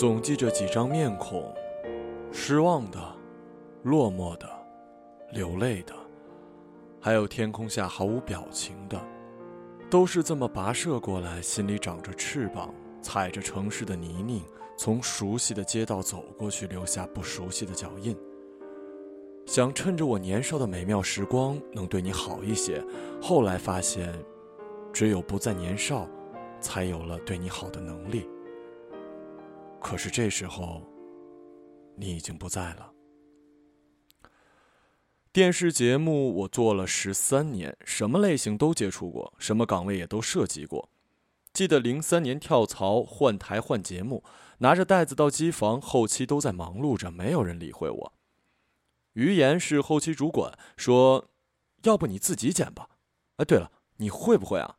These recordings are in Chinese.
总记着几张面孔：失望的、落寞的、流泪的，还有天空下毫无表情的，都是这么跋涉过来，心里长着翅膀，踩着城市的泥泞，从熟悉的街道走过去，留下不熟悉的脚印。想趁着我年少的美妙时光能对你好一些，后来发现，只有不再年少，才有了对你好的能力。可是这时候，你已经不在了。电视节目我做了十三年，什么类型都接触过，什么岗位也都涉及过。记得零三年跳槽换台换节目，拿着袋子到机房，后期都在忙碌着，没有人理会我。于言是后期主管，说：“要不你自己剪吧。”哎，对了，你会不会啊？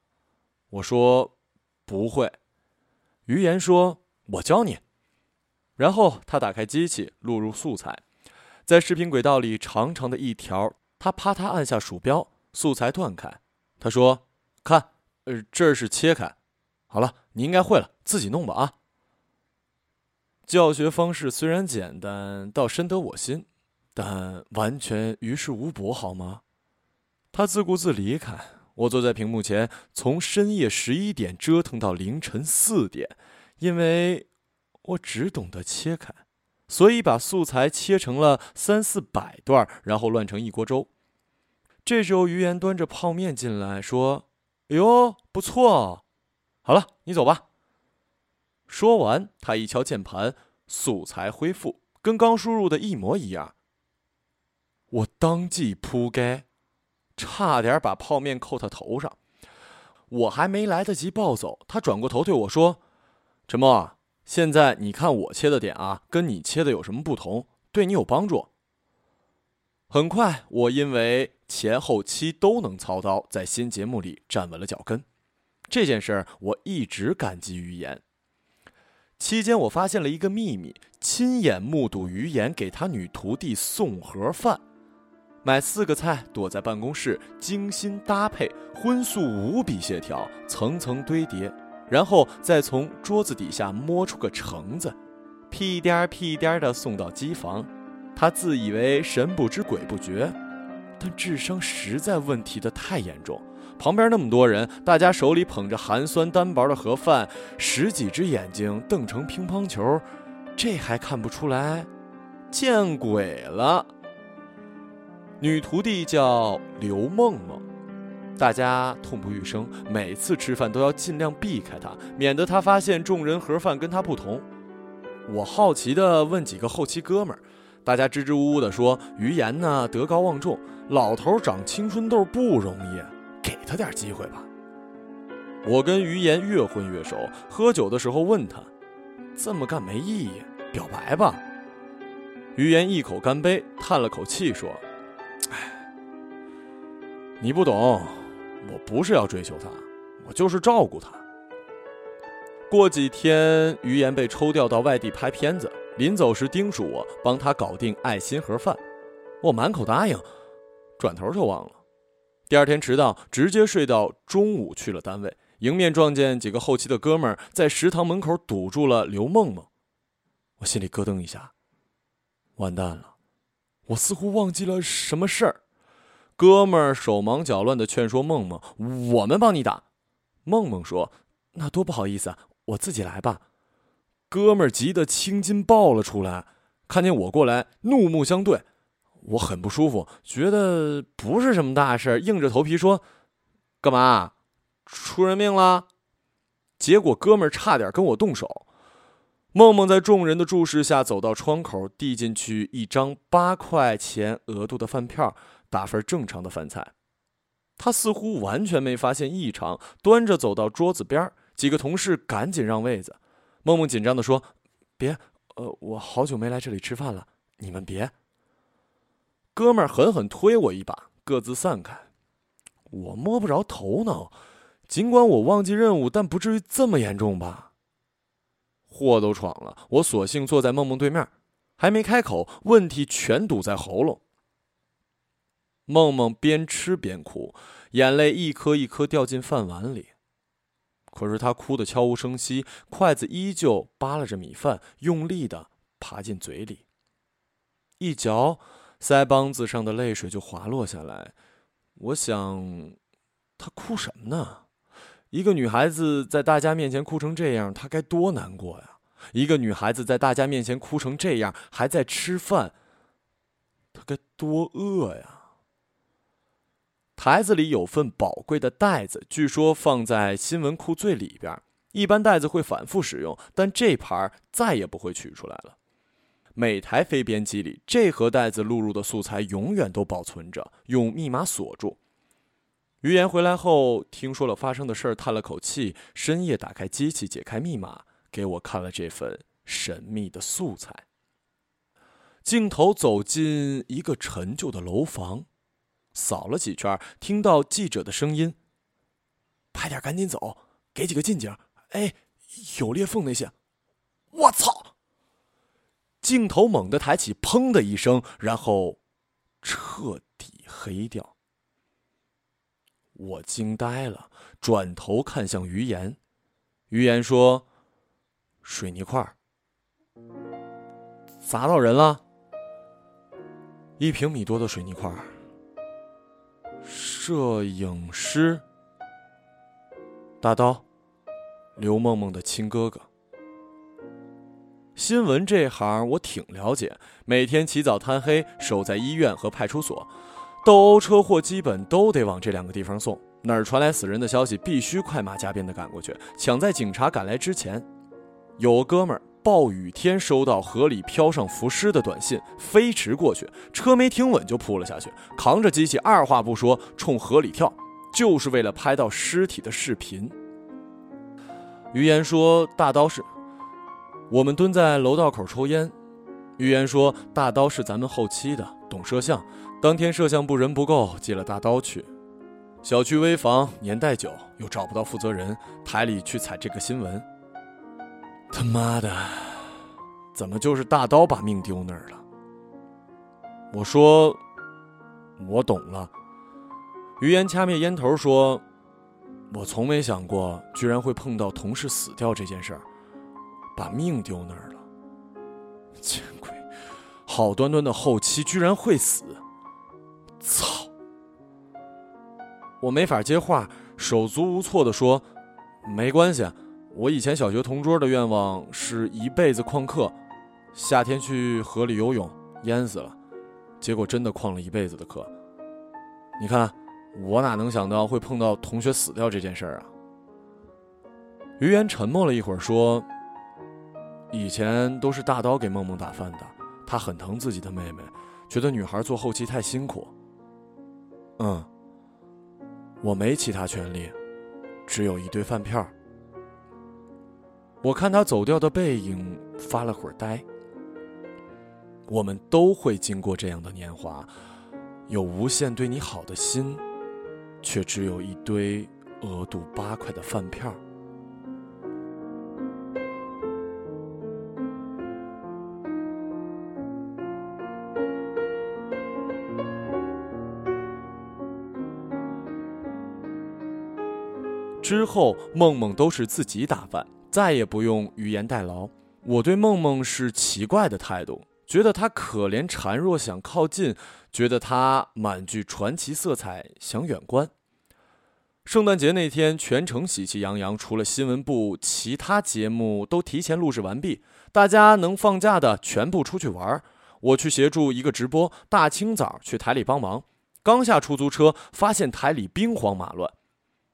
我说：“不会。”于言说：“我教你。”然后他打开机器，录入素材，在视频轨道里长长的一条，他啪嗒按下鼠标，素材断开。他说：“看，呃，这是切开。好了，你应该会了，自己弄吧啊。”教学方式虽然简单，倒深得我心。但完全于事无补，好吗？他自顾自离开，我坐在屏幕前，从深夜十一点折腾到凌晨四点，因为我只懂得切开，所以把素材切成了三四百段，然后乱成一锅粥。这时候，于岩端着泡面进来，说：“哎呦，不错，好了，你走吧。”说完，他一敲键盘，素材恢复，跟刚输入的一模一样。我当即扑街，差点把泡面扣他头上。我还没来得及暴走，他转过头对我说：“陈默，现在你看我切的点啊，跟你切的有什么不同？对你有帮助。”很快，我因为前后期都能操刀，在新节目里站稳了脚跟。这件事儿，我一直感激于言。期间，我发现了一个秘密：亲眼目睹于言给他女徒弟送盒饭。买四个菜，躲在办公室精心搭配，荤素无比协调，层层堆叠，然后再从桌子底下摸出个橙子，屁颠儿屁颠儿的送到机房。他自以为神不知鬼不觉，但智商实在问题的太严重。旁边那么多人，大家手里捧着寒酸单薄的盒饭，十几只眼睛瞪成乒乓球，这还看不出来？见鬼了！女徒弟叫刘梦梦，大家痛不欲生，每次吃饭都要尽量避开他，免得他发现众人盒饭跟他不同。我好奇地问几个后期哥们儿，大家支支吾吾地说：“于言呢，德高望重，老头长青春痘不容易，给他点机会吧。”我跟于言越混越熟，喝酒的时候问他：“这么干没意义，表白吧。”于言一口干杯，叹了口气说。哎你不懂，我不是要追求她，我就是照顾她。过几天，于言被抽调到外地拍片子，临走时叮嘱我帮他搞定爱心盒饭，我满口答应，转头就忘了。第二天迟到，直接睡到中午去了单位，迎面撞见几个后期的哥们儿在食堂门口堵住了刘梦梦，我心里咯噔一下，完蛋了，我似乎忘记了什么事儿。哥们儿手忙脚乱的劝说梦梦：“我们帮你打。”梦梦说：“那多不好意思啊，我自己来吧。”哥们儿急得青筋爆了出来，看见我过来，怒目相对。我很不舒服，觉得不是什么大事，硬着头皮说：“干嘛？出人命了？”结果哥们儿差点跟我动手。梦梦在众人的注视下走到窗口，递进去一张八块钱额度的饭票。打份正常的饭菜，他似乎完全没发现异常，端着走到桌子边几个同事赶紧让位子。梦梦紧张地说：“别，呃，我好久没来这里吃饭了，你们别。”哥们儿狠狠推我一把，各自散开。我摸不着头脑，尽管我忘记任务，但不至于这么严重吧？祸都闯了，我索性坐在梦梦对面，还没开口，问题全堵在喉咙。梦梦边吃边哭，眼泪一颗一颗掉进饭碗里。可是她哭得悄无声息，筷子依旧扒拉着米饭，用力的爬进嘴里。一嚼，腮帮子上的泪水就滑落下来。我想，她哭什么呢？一个女孩子在大家面前哭成这样，她该多难过呀！一个女孩子在大家面前哭成这样，还在吃饭，她该多饿呀！台子里有份宝贵的袋子，据说放在新闻库最里边。一般袋子会反复使用，但这盘再也不会取出来了。每台非编机里，这盒袋子录入的素材永远都保存着，用密码锁住。于言回来后，听说了发生的事儿，叹了口气，深夜打开机器，解开密码，给我看了这份神秘的素材。镜头走进一个陈旧的楼房。扫了几圈，听到记者的声音：“拍点，赶紧走，给几个近景。”哎，有裂缝那些。我操！镜头猛地抬起，砰的一声，然后彻底黑掉。我惊呆了，转头看向于言。于言说：“水泥块砸到人了，一平米多的水泥块。”摄影师大刀，刘梦梦的亲哥哥。新闻这行我挺了解，每天起早贪黑守在医院和派出所，斗殴车祸基本都得往这两个地方送。哪儿传来死人的消息，必须快马加鞭的赶过去，抢在警察赶来之前。有哥们儿。暴雨天收到河里漂上浮尸的短信，飞驰过去，车没停稳就扑了下去，扛着机器，二话不说冲河里跳，就是为了拍到尸体的视频。于言说：“大刀是，我们蹲在楼道口抽烟。”于言说：“大刀是咱们后期的，懂摄像。当天摄像部人不够，借了大刀去。小区危房，年代久，又找不到负责人，台里去采这个新闻。”他妈的，怎么就是大刀把命丢那儿了？我说，我懂了。于言掐灭烟头说：“我从没想过，居然会碰到同事死掉这件事儿，把命丢那儿了。见鬼！好端端的后期居然会死！操！我没法接话，手足无措的说：没关系。”我以前小学同桌的愿望是一辈子旷课，夏天去河里游泳，淹死了，结果真的旷了一辈子的课。你看，我哪能想到会碰到同学死掉这件事儿啊？于言沉默了一会儿，说：“以前都是大刀给梦梦打饭的，他很疼自己的妹妹，觉得女孩做后期太辛苦。嗯，我没其他权利，只有一堆饭票。”我看他走掉的背影，发了会儿呆。我们都会经过这样的年华，有无限对你好的心，却只有一堆额度八块的饭票。之后，梦梦都是自己打饭。再也不用语言代劳。我对梦梦是奇怪的态度，觉得她可怜孱弱，想靠近；觉得她满具传奇色彩，想远观。圣诞节那天，全城喜气洋洋，除了新闻部，其他节目都提前录制完毕。大家能放假的全部出去玩。我去协助一个直播，大清早去台里帮忙。刚下出租车，发现台里兵荒马乱。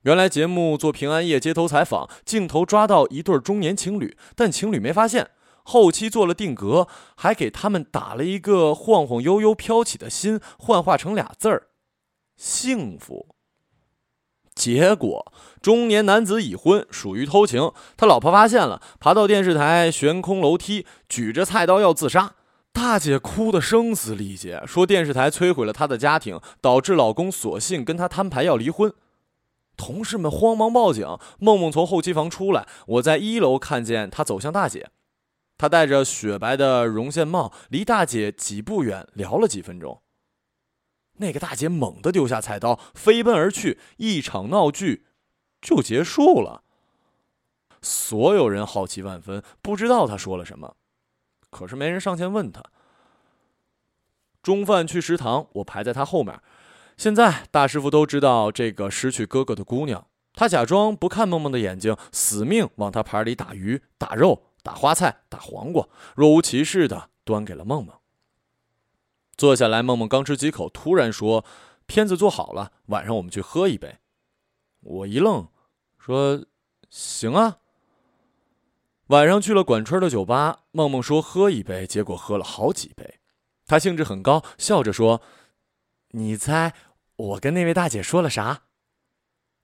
原来节目做平安夜街头采访，镜头抓到一对中年情侣，但情侣没发现。后期做了定格，还给他们打了一个晃晃悠悠飘起的心，幻化成俩字儿：幸福。结果中年男子已婚，属于偷情，他老婆发现了，爬到电视台悬空楼梯，举着菜刀要自杀。大姐哭得声嘶力竭，说电视台摧毁了她的家庭，导致老公索性跟她摊牌要离婚。同事们慌忙报警。梦梦从后期房出来，我在一楼看见她走向大姐。她戴着雪白的绒线帽，离大姐几步远，聊了几分钟。那个大姐猛地丢下菜刀，飞奔而去，一场闹剧就结束了。所有人好奇万分，不知道他说了什么，可是没人上前问他。中饭去食堂，我排在他后面。现在大师傅都知道这个失去哥哥的姑娘，他假装不看梦梦的眼睛，死命往他盘里打鱼、打肉、打花菜、打黄瓜，若无其事的端给了梦梦。坐下来，梦梦刚吃几口，突然说：“片子做好了，晚上我们去喝一杯。”我一愣，说：“行啊。”晚上去了管春的酒吧，梦梦说喝一杯，结果喝了好几杯。他兴致很高，笑着说：“你猜我跟那位大姐说了啥？”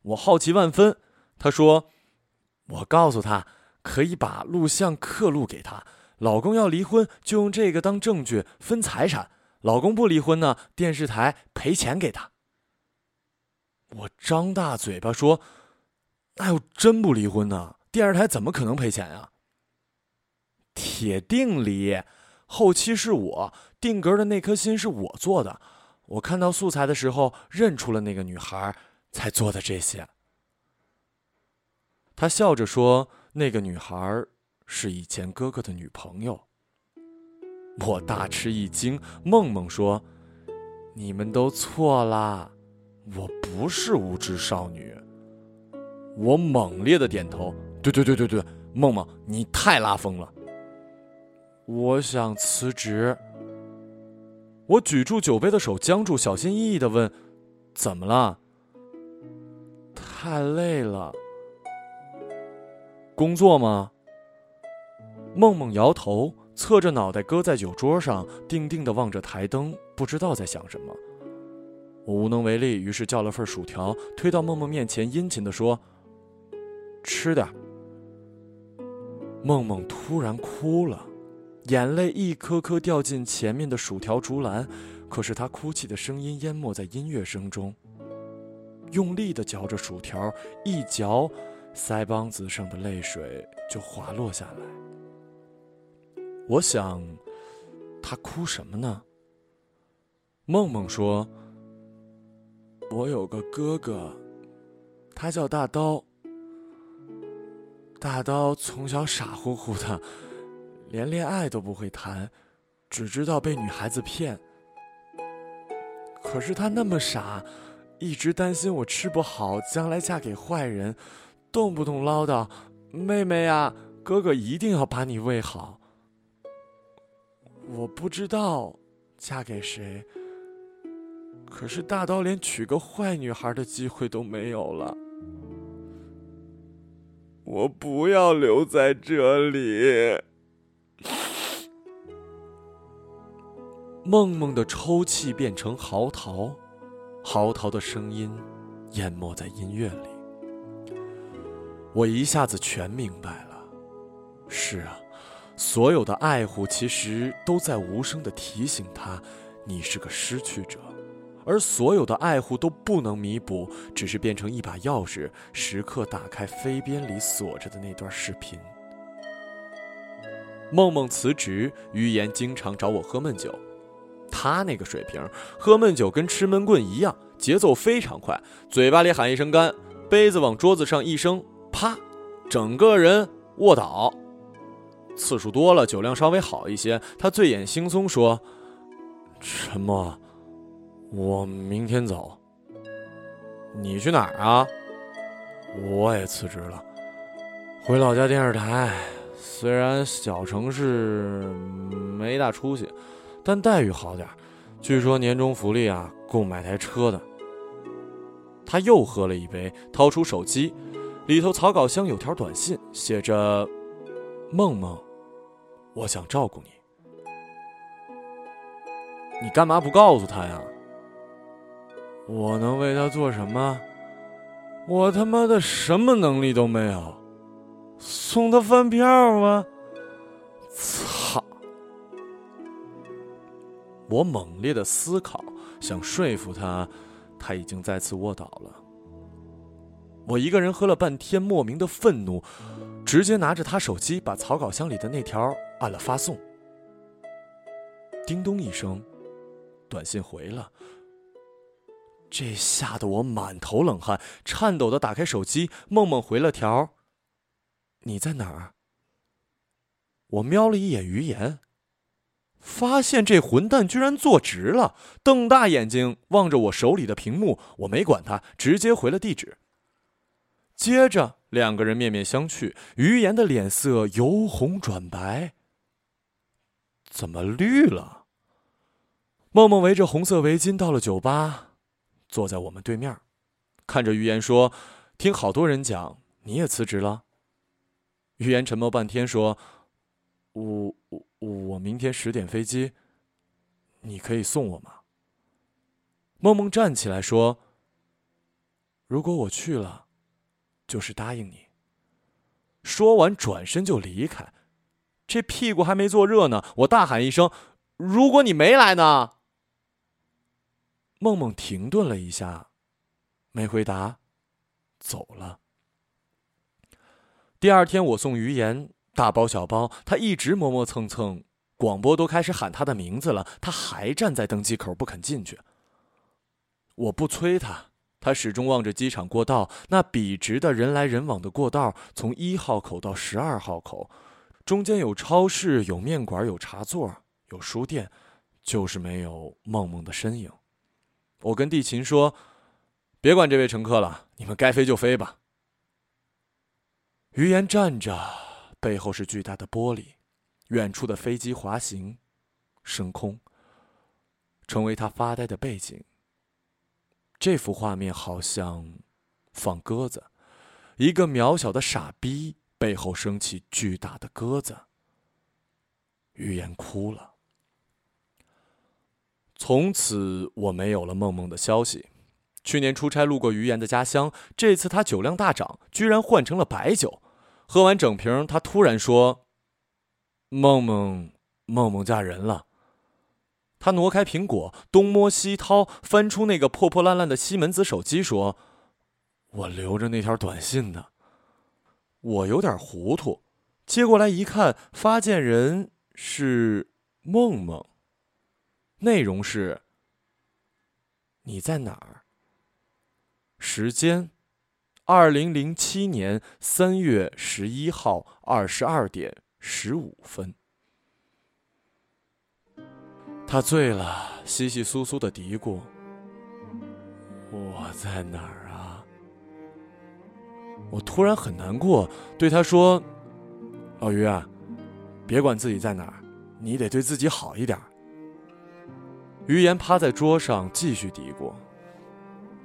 我好奇万分。她说：“我告诉她，可以把录像刻录给她，老公要离婚就用这个当证据分财产。”老公不离婚呢，电视台赔钱给他。我张大嘴巴说：“那要真不离婚呢，电视台怎么可能赔钱呀？”铁定离，后期是我定格的那颗心是我做的，我看到素材的时候认出了那个女孩，才做的这些。他笑着说：“那个女孩是以前哥哥的女朋友。”我大吃一惊，梦梦说：“你们都错啦，我不是无知少女。”我猛烈的点头：“对对对对对，梦梦，你太拉风了。”我想辞职。我举住酒杯的手僵住，小心翼翼的问：“怎么了？”太累了。工作吗？梦梦摇头。侧着脑袋搁在酒桌上，定定地望着台灯，不知道在想什么。我无能为力，于是叫了份薯条，推到梦梦面前，殷勤地说：“吃点。”梦梦突然哭了，眼泪一颗颗掉进前面的薯条竹篮，可是她哭泣的声音淹没在音乐声中。用力地嚼着薯条，一嚼，腮帮子上的泪水就滑落下来。我想，他哭什么呢？梦梦说：“我有个哥哥，他叫大刀。大刀从小傻乎乎的，连恋爱都不会谈，只知道被女孩子骗。可是他那么傻，一直担心我吃不好，将来嫁给坏人，动不动唠叨：‘妹妹呀，哥哥一定要把你喂好。’”我不知道嫁给谁，可是大刀连娶个坏女孩的机会都没有了。我不要留在这里。梦梦的抽泣变成嚎啕，嚎啕的声音淹没在音乐里。我一下子全明白了。是啊。所有的爱护其实都在无声的提醒他，你是个失去者，而所有的爱护都不能弥补，只是变成一把钥匙，时刻打开飞边里锁着的那段视频。梦梦辞职，于言经常找我喝闷酒，他那个水平，喝闷酒跟吃闷棍一样，节奏非常快，嘴巴里喊一声干，杯子往桌子上一扔，啪，整个人卧倒。次数多了，酒量稍微好一些，他醉眼惺忪说：“陈默，我明天走。你去哪儿啊？我也辞职了，回老家电视台。虽然小城市没大出息，但待遇好点据说年终福利啊，够买台车的。”他又喝了一杯，掏出手机，里头草稿箱有条短信，写着。梦梦，我想照顾你，你干嘛不告诉他呀？我能为他做什么？我他妈的什么能力都没有，送他饭票吗？操！我猛烈的思考，想说服他，他已经再次卧倒了。我一个人喝了半天，莫名的愤怒。直接拿着他手机，把草稿箱里的那条按了发送。叮咚一声，短信回了。这吓得我满头冷汗，颤抖的打开手机，梦梦回了条：“你在哪儿？”我瞄了一眼余言，发现这混蛋居然坐直了，瞪大眼睛望着我手里的屏幕。我没管他，直接回了地址。接着，两个人面面相觑，于言的脸色由红转白。怎么绿了？梦梦围着红色围巾到了酒吧，坐在我们对面，看着于言说：“听好多人讲，你也辞职了。”于言沉默半天说：“我我我明天十点飞机，你可以送我吗？”梦梦站起来说：“如果我去了，就是答应你。”说完转身就离开。这屁股还没坐热呢，我大喊一声：“如果你没来呢？”梦梦停顿了一下，没回答，走了。第二天，我送于言大包小包，他一直磨磨蹭蹭，广播都开始喊他的名字了，他还站在登机口不肯进去。我不催他，他始终望着机场过道，那笔直的人来人往的过道，从一号口到十二号口。中间有超市，有面馆，有茶座，有书店，就是没有梦梦的身影。我跟地勤说：“别管这位乘客了，你们该飞就飞吧。”于言站着，背后是巨大的玻璃，远处的飞机滑行、升空，成为他发呆的背景。这幅画面好像放鸽子，一个渺小的傻逼。背后升起巨大的鸽子。余言哭了。从此我没有了梦梦的消息。去年出差路过于言的家乡，这次他酒量大涨，居然换成了白酒。喝完整瓶，他突然说：“梦梦，梦梦嫁人了。”他挪开苹果，东摸西掏，翻出那个破破烂烂的西门子手机，说：“我留着那条短信呢。”我有点糊涂，接过来一看，发件人是梦梦。内容是：你在哪儿？时间：二零零七年三月十一号二十二点十五分。他醉了，稀稀疏疏的嘀咕：“我在哪儿啊？”我突然很难过，对他说：“老于啊，别管自己在哪儿，你得对自己好一点。”于言趴在桌上继续嘀咕：“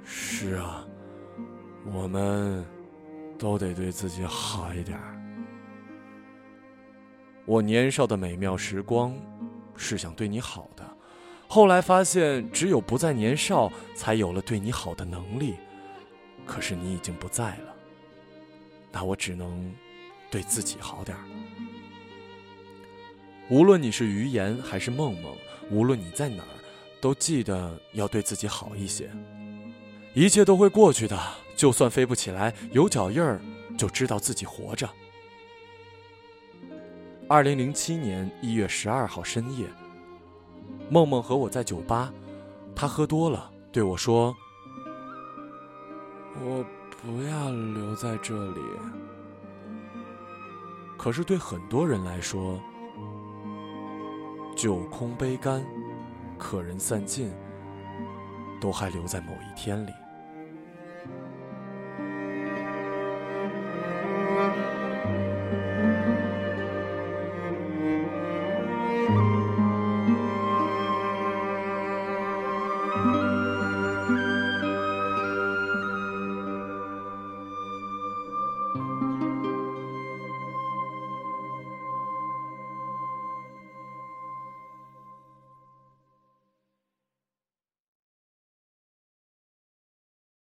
是啊，我们都得对自己好一点。”我年少的美妙时光是想对你好的，后来发现只有不再年少，才有了对你好的能力。可是你已经不在了。那我只能对自己好点儿。无论你是于言还是梦梦，无论你在哪儿，都记得要对自己好一些。一切都会过去的，就算飞不起来，有脚印儿，就知道自己活着。二零零七年一月十二号深夜，梦梦和我在酒吧，她喝多了，对我说：“我。”不要留在这里。可是对很多人来说，酒空杯干，客人散尽，都还留在某一天里。